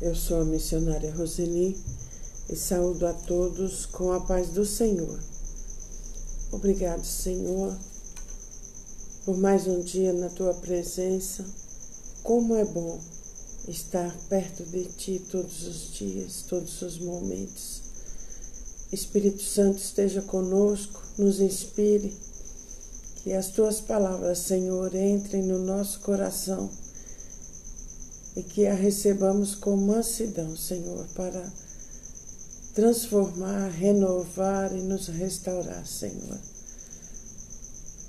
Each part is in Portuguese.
Eu sou a missionária Roseli e saúdo a todos com a paz do Senhor. Obrigado, Senhor, por mais um dia na tua presença. Como é bom estar perto de ti todos os dias, todos os momentos. Espírito Santo esteja conosco, nos inspire, que as tuas palavras, Senhor, entrem no nosso coração e que a recebamos com mansidão, Senhor, para transformar, renovar e nos restaurar, Senhor.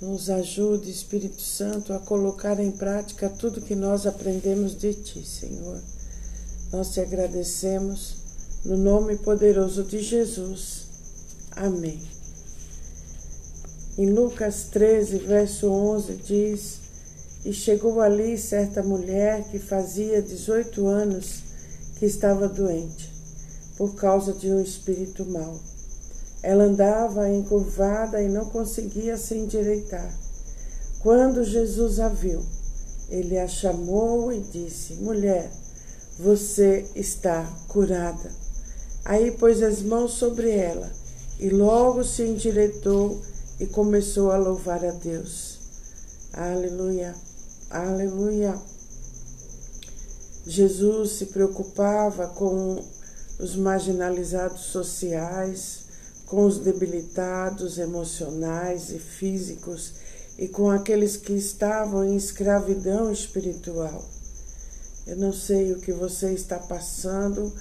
Nos ajude, Espírito Santo, a colocar em prática tudo que nós aprendemos de Ti, Senhor. Nós te agradecemos no nome poderoso de Jesus. Amém. Em Lucas 13, verso 11, diz: E chegou ali certa mulher que fazia 18 anos que estava doente, por causa de um espírito mau. Ela andava encurvada e não conseguia se endireitar. Quando Jesus a viu, ele a chamou e disse: Mulher, você está curada. Aí pôs as mãos sobre ela e logo se endireitou e começou a louvar a Deus. Aleluia, aleluia. Jesus se preocupava com os marginalizados sociais, com os debilitados emocionais e físicos e com aqueles que estavam em escravidão espiritual. Eu não sei o que você está passando,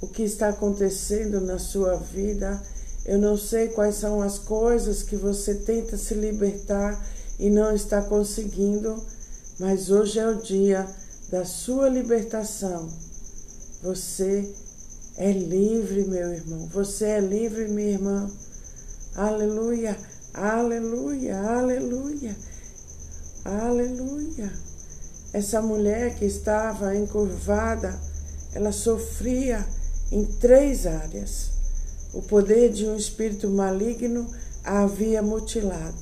o que está acontecendo na sua vida, eu não sei quais são as coisas que você tenta se libertar e não está conseguindo, mas hoje é o dia da sua libertação. Você é livre, meu irmão. Você é livre, minha irmã. Aleluia, aleluia, aleluia, aleluia. Essa mulher que estava encurvada, ela sofria em três áreas. O poder de um espírito maligno a havia mutilado,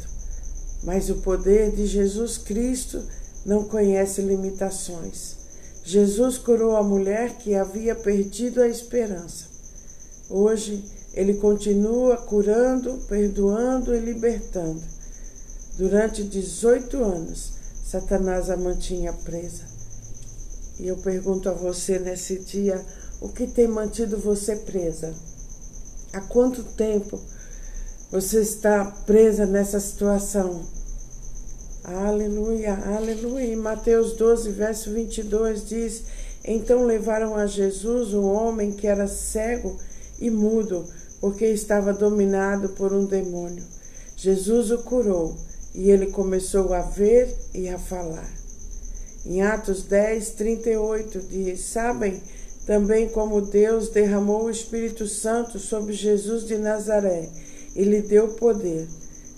mas o poder de Jesus Cristo não conhece limitações. Jesus curou a mulher que havia perdido a esperança. Hoje, ele continua curando, perdoando e libertando. Durante 18 anos, Satanás a mantinha presa. E eu pergunto a você nesse dia: o que tem mantido você presa? Há quanto tempo você está presa nessa situação? Aleluia, aleluia. Em Mateus 12, verso 22 diz: Então levaram a Jesus o homem que era cego e mudo, porque estava dominado por um demônio. Jesus o curou e ele começou a ver e a falar. Em Atos 10, 38 diz: Sabem também como Deus derramou o Espírito Santo sobre Jesus de Nazaré e lhe deu poder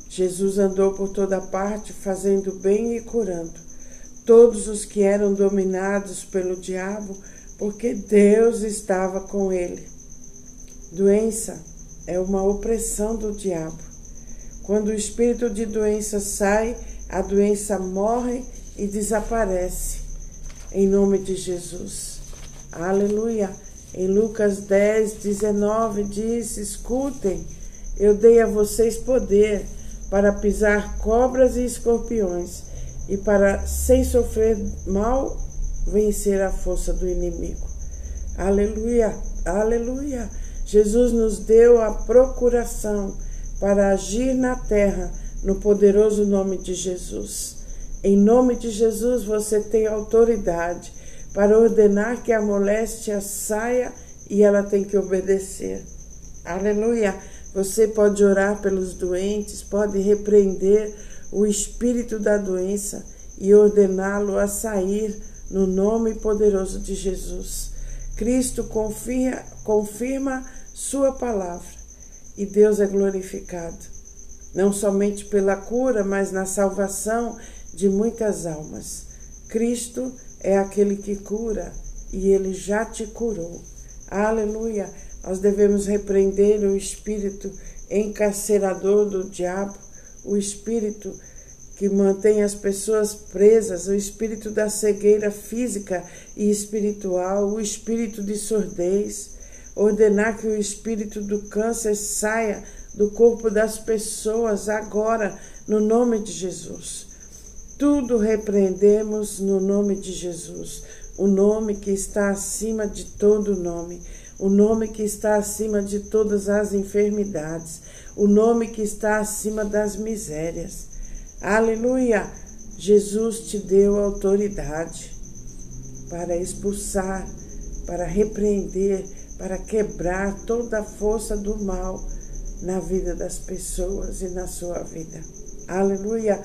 Jesus andou por toda parte, fazendo bem e curando todos os que eram dominados pelo diabo, porque Deus estava com ele. Doença é uma opressão do diabo. Quando o espírito de doença sai, a doença morre e desaparece. Em nome de Jesus. Aleluia. Em Lucas 10, 19 diz: Escutem, eu dei a vocês poder para pisar cobras e escorpiões e para, sem sofrer mal, vencer a força do inimigo. Aleluia, aleluia. Jesus nos deu a procuração para agir na terra no poderoso nome de Jesus. Em nome de Jesus você tem autoridade para ordenar que a moléstia saia e ela tem que obedecer. Aleluia. Você pode orar pelos doentes, pode repreender o espírito da doença e ordená-lo a sair no nome poderoso de Jesus. Cristo confia, confirma Sua palavra e Deus é glorificado, não somente pela cura, mas na salvação de muitas almas. Cristo é aquele que cura e ele já te curou. Aleluia! Nós devemos repreender o espírito encarcerador do diabo, o espírito que mantém as pessoas presas, o espírito da cegueira física e espiritual, o espírito de surdez, ordenar que o espírito do câncer saia do corpo das pessoas agora, no nome de Jesus. Tudo repreendemos no nome de Jesus, o nome que está acima de todo nome, o nome que está acima de todas as enfermidades, o nome que está acima das misérias. Aleluia! Jesus te deu autoridade para expulsar, para repreender, para quebrar toda a força do mal na vida das pessoas e na sua vida. Aleluia!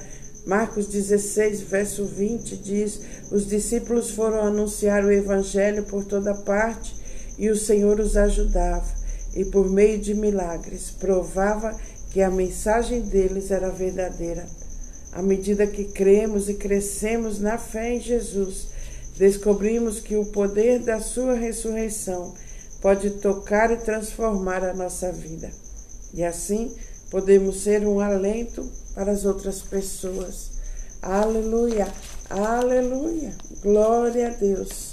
Marcos 16, verso 20 diz: Os discípulos foram anunciar o evangelho por toda parte e o Senhor os ajudava, e por meio de milagres provava que a mensagem deles era verdadeira. À medida que cremos e crescemos na fé em Jesus, descobrimos que o poder da Sua ressurreição pode tocar e transformar a nossa vida. E assim podemos ser um alento para as outras pessoas. Aleluia, aleluia, glória a Deus.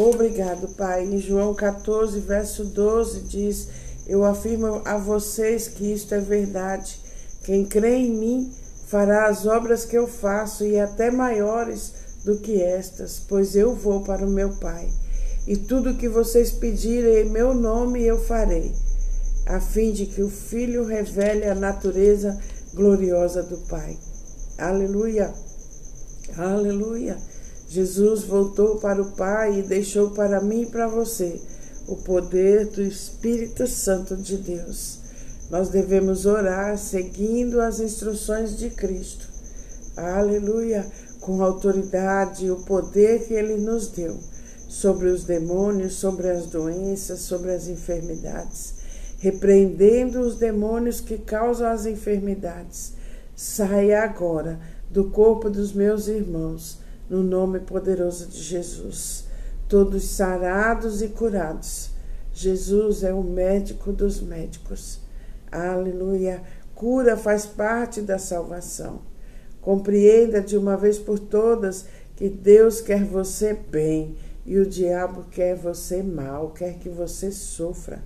Obrigado, Pai. Em João 14, verso 12 diz: Eu afirmo a vocês que isto é verdade. Quem crê em mim fará as obras que eu faço e até maiores do que estas, pois eu vou para o meu Pai. E tudo que vocês pedirem em meu nome eu farei, a fim de que o Filho revele a natureza gloriosa do Pai. Aleluia! Aleluia! Jesus voltou para o Pai e deixou para mim e para você o poder do Espírito Santo de Deus. Nós devemos orar seguindo as instruções de Cristo. Aleluia! Com a autoridade e o poder que Ele nos deu sobre os demônios, sobre as doenças, sobre as enfermidades repreendendo os demônios que causam as enfermidades. Saia agora do corpo dos meus irmãos, no nome poderoso de Jesus. Todos sarados e curados. Jesus é o médico dos médicos. Aleluia. Cura faz parte da salvação. Compreenda de uma vez por todas que Deus quer você bem e o diabo quer você mal, quer que você sofra.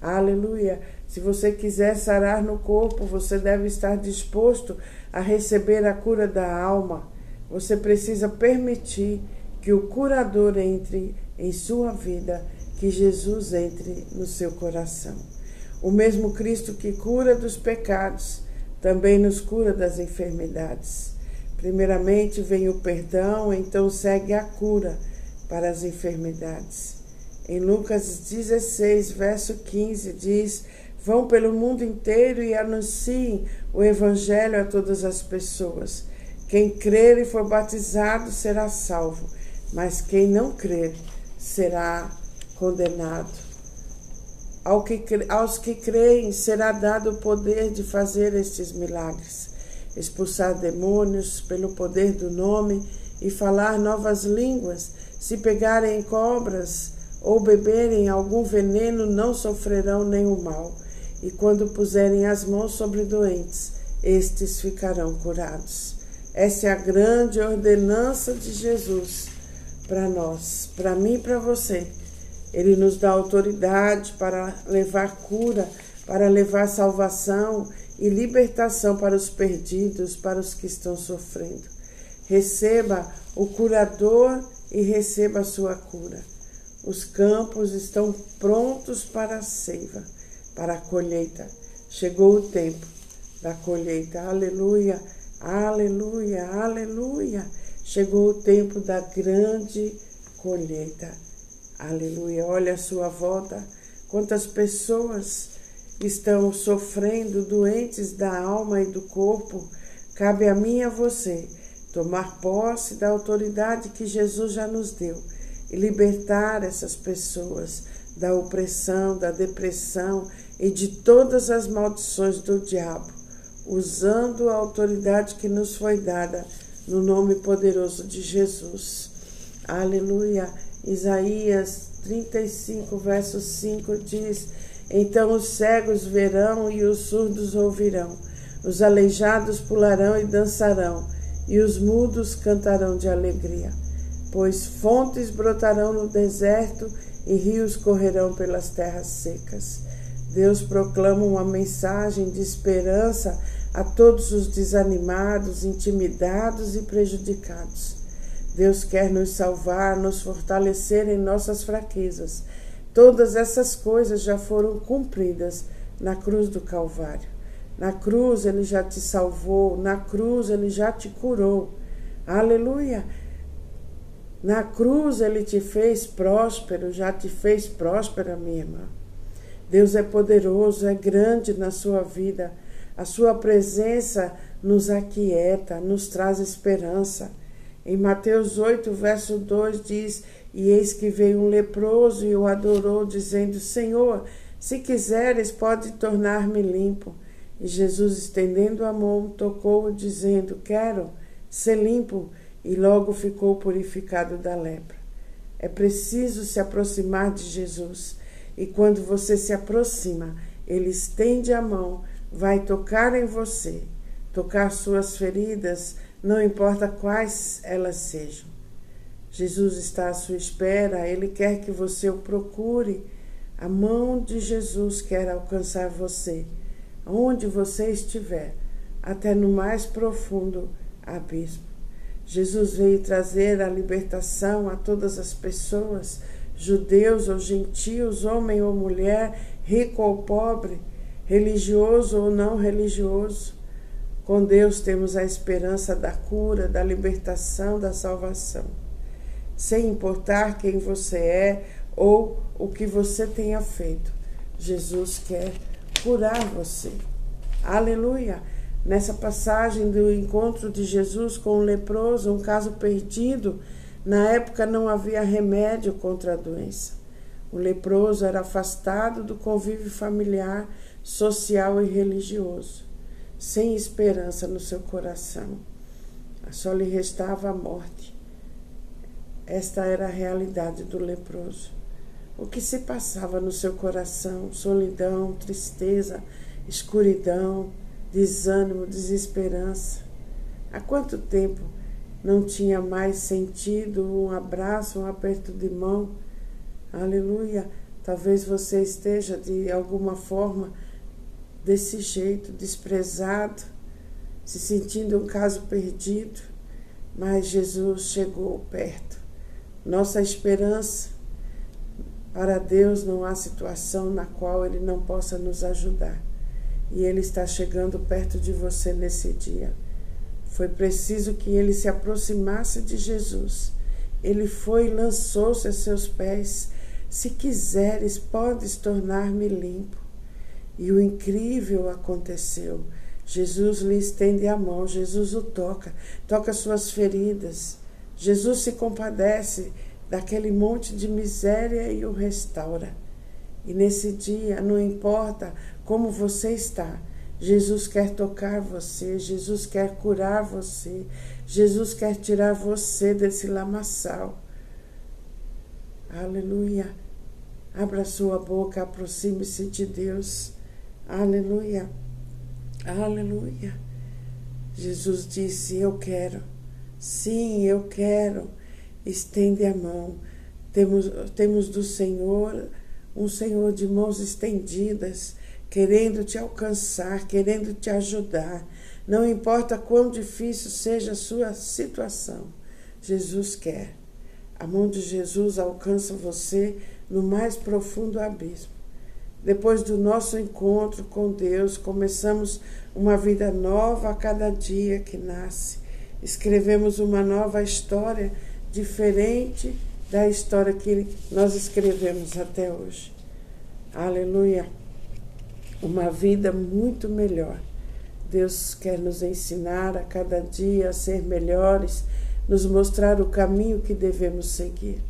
Aleluia. Se você quiser sarar no corpo, você deve estar disposto a receber a cura da alma. Você precisa permitir que o curador entre em sua vida, que Jesus entre no seu coração. O mesmo Cristo que cura dos pecados, também nos cura das enfermidades. Primeiramente vem o perdão, então segue a cura para as enfermidades. Em Lucas 16, verso 15, diz: Vão pelo mundo inteiro e anunciem o Evangelho a todas as pessoas. Quem crer e for batizado será salvo, mas quem não crer será condenado. Ao que, aos que creem será dado o poder de fazer estes milagres, expulsar demônios pelo poder do nome e falar novas línguas. Se pegarem cobras, ou beberem algum veneno, não sofrerão nenhum mal. E quando puserem as mãos sobre doentes, estes ficarão curados. Essa é a grande ordenança de Jesus para nós, para mim e para você. Ele nos dá autoridade para levar cura, para levar salvação e libertação para os perdidos, para os que estão sofrendo. Receba o curador e receba a sua cura. Os campos estão prontos para a seiva, para a colheita. Chegou o tempo da colheita. Aleluia, aleluia, aleluia. Chegou o tempo da grande colheita. Aleluia. Olha a sua volta. Quantas pessoas estão sofrendo, doentes da alma e do corpo. Cabe a mim e a você tomar posse da autoridade que Jesus já nos deu e libertar essas pessoas da opressão, da depressão e de todas as maldições do diabo, usando a autoridade que nos foi dada no nome poderoso de Jesus. Aleluia. Isaías 35, verso 5 diz: Então os cegos verão e os surdos ouvirão, Os aleijados pularão e dançarão, e os mudos cantarão de alegria. Pois fontes brotarão no deserto e rios correrão pelas terras secas. Deus proclama uma mensagem de esperança a todos os desanimados, intimidados e prejudicados. Deus quer nos salvar, nos fortalecer em nossas fraquezas. Todas essas coisas já foram cumpridas na cruz do Calvário. Na cruz ele já te salvou, na cruz ele já te curou. Aleluia! Na cruz ele te fez próspero, já te fez próspera, minha irmã. Deus é poderoso, é grande na sua vida. A sua presença nos aquieta, nos traz esperança. Em Mateus 8, verso 2 diz: E eis que veio um leproso e o adorou, dizendo: Senhor, se quiseres, pode tornar-me limpo. E Jesus, estendendo a mão, tocou-o, dizendo: Quero ser limpo. E logo ficou purificado da lepra. É preciso se aproximar de Jesus. E quando você se aproxima, ele estende a mão, vai tocar em você, tocar suas feridas, não importa quais elas sejam. Jesus está à sua espera, ele quer que você o procure. A mão de Jesus quer alcançar você onde você estiver, até no mais profundo abismo. Jesus veio trazer a libertação a todas as pessoas, judeus ou gentios, homem ou mulher, rico ou pobre, religioso ou não religioso. Com Deus temos a esperança da cura, da libertação, da salvação. Sem importar quem você é ou o que você tenha feito, Jesus quer curar você. Aleluia! Nessa passagem do encontro de Jesus com o leproso, um caso perdido, na época não havia remédio contra a doença. O leproso era afastado do convívio familiar, social e religioso, sem esperança no seu coração. Só lhe restava a morte. Esta era a realidade do leproso o que se passava no seu coração: solidão, tristeza, escuridão, desânimo, desesperança. Há quanto tempo não tinha mais sentido um abraço, um aperto de mão? Aleluia! Talvez você esteja de alguma forma desse jeito, desprezado, se sentindo um caso perdido, mas Jesus chegou perto. Nossa esperança para Deus não há situação na qual Ele não possa nos ajudar. E Ele está chegando perto de você nesse dia. Foi preciso que ele se aproximasse de Jesus. Ele foi e lançou-se a seus pés. Se quiseres, podes tornar-me limpo. E o incrível aconteceu. Jesus lhe estende a mão, Jesus o toca, toca suas feridas. Jesus se compadece daquele monte de miséria e o restaura. E nesse dia, não importa como você está, Jesus quer tocar você, Jesus quer curar você, Jesus quer tirar você desse lamaçal. Aleluia. Abra sua boca, aproxime-se de Deus. Aleluia. Aleluia. Jesus disse: Eu quero. Sim, eu quero estende a mão. Temos, temos do Senhor um Senhor de mãos estendidas, querendo te alcançar, querendo te ajudar. Não importa quão difícil seja a sua situação, Jesus quer. A mão de Jesus alcança você no mais profundo abismo. Depois do nosso encontro com Deus, começamos uma vida nova a cada dia que nasce. Escrevemos uma nova história diferente da história que nós escrevemos até hoje. Aleluia! Uma vida muito melhor. Deus quer nos ensinar a cada dia a ser melhores, nos mostrar o caminho que devemos seguir.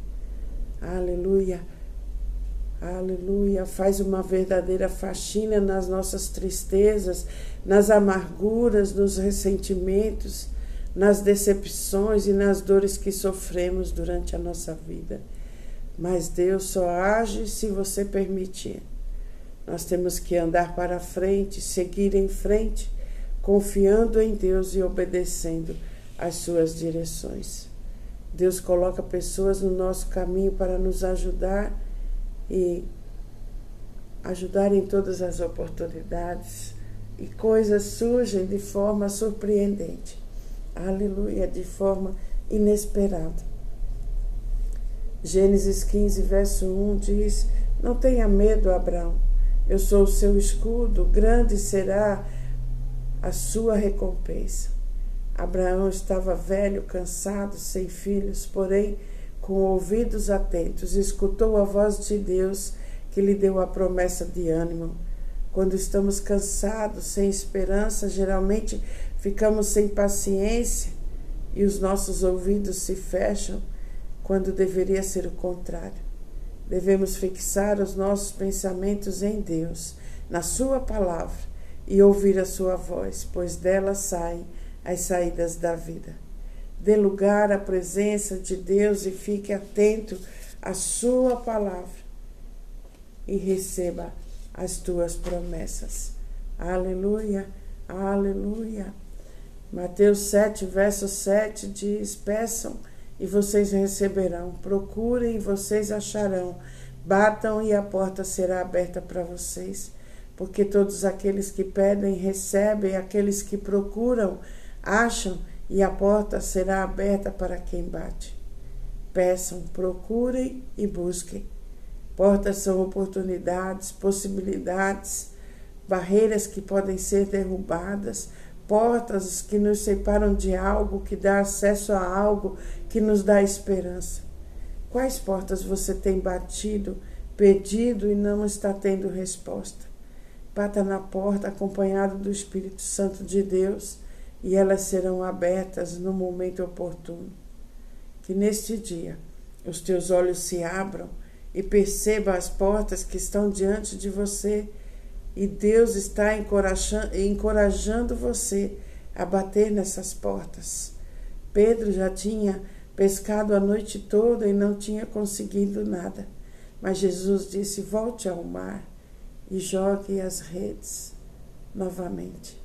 Aleluia! Aleluia! Faz uma verdadeira faxina nas nossas tristezas, nas amarguras, nos ressentimentos nas decepções e nas dores que sofremos durante a nossa vida. Mas Deus só age se você permitir. Nós temos que andar para frente, seguir em frente, confiando em Deus e obedecendo às suas direções. Deus coloca pessoas no nosso caminho para nos ajudar e ajudar em todas as oportunidades e coisas surgem de forma surpreendente. Aleluia, de forma inesperada. Gênesis 15, verso 1 diz: Não tenha medo, Abraão. Eu sou o seu escudo, grande será a sua recompensa. Abraão estava velho, cansado, sem filhos, porém, com ouvidos atentos, escutou a voz de Deus que lhe deu a promessa de ânimo. Quando estamos cansados, sem esperança, geralmente ficamos sem paciência e os nossos ouvidos se fecham quando deveria ser o contrário. Devemos fixar os nossos pensamentos em Deus, na Sua palavra, e ouvir a Sua voz, pois dela saem as saídas da vida. Dê lugar à presença de Deus e fique atento à Sua palavra e receba as tuas promessas. Aleluia, aleluia. Mateus 7, verso 7 diz: Peçam e vocês receberão. Procurem e vocês acharão. Batam e a porta será aberta para vocês. Porque todos aqueles que pedem recebem, aqueles que procuram acham e a porta será aberta para quem bate. Peçam, procurem e busquem. Portas são oportunidades, possibilidades, barreiras que podem ser derrubadas, portas que nos separam de algo, que dá acesso a algo que nos dá esperança. Quais portas você tem batido, pedido e não está tendo resposta? Bata na porta acompanhado do Espírito Santo de Deus e elas serão abertas no momento oportuno. Que neste dia os teus olhos se abram e perceba as portas que estão diante de você e Deus está encorajando você a bater nessas portas. Pedro já tinha pescado a noite toda e não tinha conseguido nada. Mas Jesus disse: Volte ao mar e jogue as redes novamente.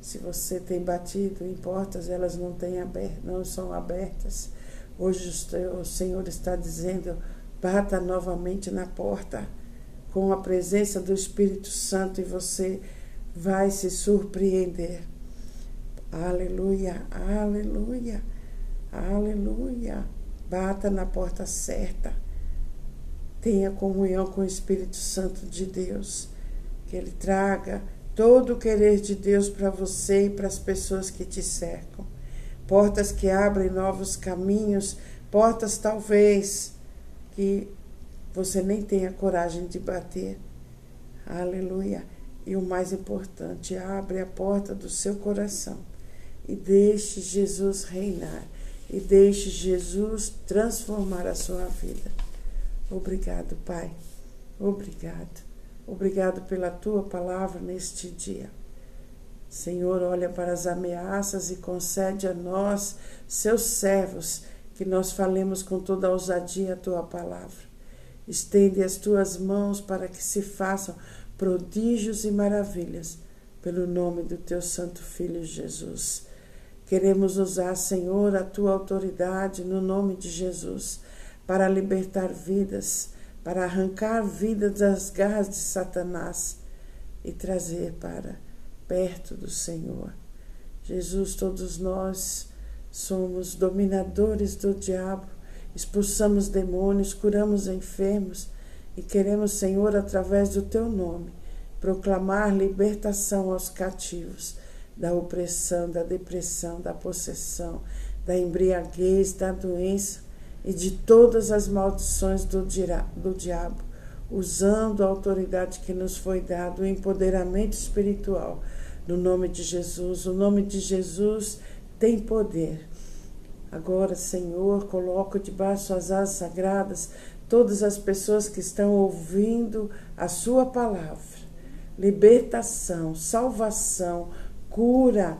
Se você tem batido em portas, elas não, têm aberto, não são abertas. Hoje o Senhor está dizendo: bata novamente na porta com a presença do Espírito Santo e você vai se surpreender. Aleluia, aleluia, aleluia. Bata na porta certa. Tenha comunhão com o Espírito Santo de Deus. Que Ele traga todo o querer de Deus para você e para as pessoas que te cercam. Portas que abrem novos caminhos, portas talvez que você nem tenha coragem de bater. Aleluia. E o mais importante, abre a porta do seu coração e deixe Jesus reinar e deixe Jesus transformar a sua vida. Obrigado, Pai. Obrigado. Obrigado pela tua palavra neste dia. Senhor, olha para as ameaças e concede a nós, seus servos, que nós falemos com toda a ousadia a tua palavra. Estende as tuas mãos para que se façam prodígios e maravilhas, pelo nome do teu Santo Filho Jesus. Queremos usar, Senhor, a tua autoridade no nome de Jesus, para libertar vidas, para arrancar vidas das garras de Satanás e trazer para perto do Senhor. Jesus, todos nós somos dominadores do diabo expulsamos demônios, curamos enfermos e queremos, Senhor, através do teu nome, proclamar libertação aos cativos da opressão, da depressão, da possessão, da embriaguez, da doença e de todas as maldições do, do diabo, usando a autoridade que nos foi dada, o empoderamento espiritual. No nome de Jesus, o nome de Jesus tem poder. Agora, Senhor, coloco debaixo das asas sagradas todas as pessoas que estão ouvindo a Sua palavra. Libertação, salvação, cura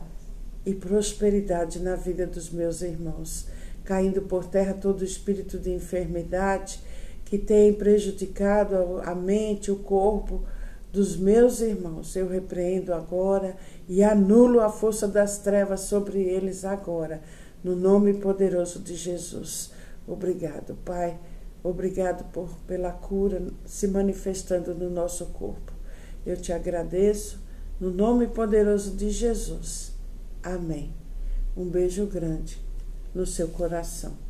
e prosperidade na vida dos meus irmãos. Caindo por terra todo espírito de enfermidade que tem prejudicado a mente, o corpo dos meus irmãos. Eu repreendo agora e anulo a força das trevas sobre eles agora, no nome poderoso de Jesus. Obrigado, Pai. Obrigado por, pela cura se manifestando no nosso corpo. Eu te agradeço no nome poderoso de Jesus. Amém. Um beijo grande no seu coração.